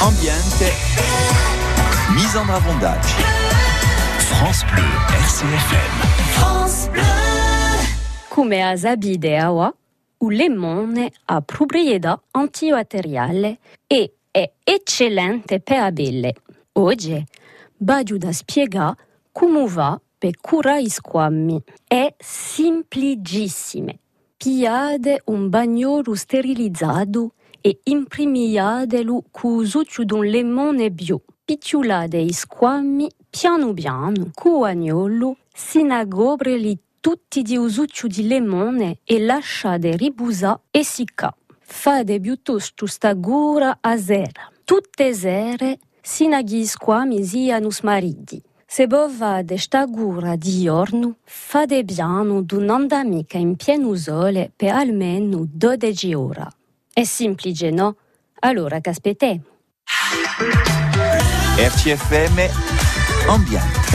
ambiente, mise en bravondage. France Bleu, RCFM. France Bleu. Come a Zabide Awa, o lemone ha proprietà antibacteriale e è eccellente per la pelle. Oggi voglio da spiegare come va per curare i squammi. È semplicissimo. Piade un bagnolo sterilizzato e imprimiadelo con zucchero d'un limone bio. Picciolate i squammi piano piano con agnolo, sinagobreli tutti di usuccio di limone e lasciate riposare e secca. Fate piuttosto sta gura a sera. Tutte sere sino gli squami siano smarriti. Se bovate sta gura di giorno, fate piano d'un'andamica in pieno sole per almeno 12 ore. È semplice, no? Allora aspettiamo? RCFM Ambiente.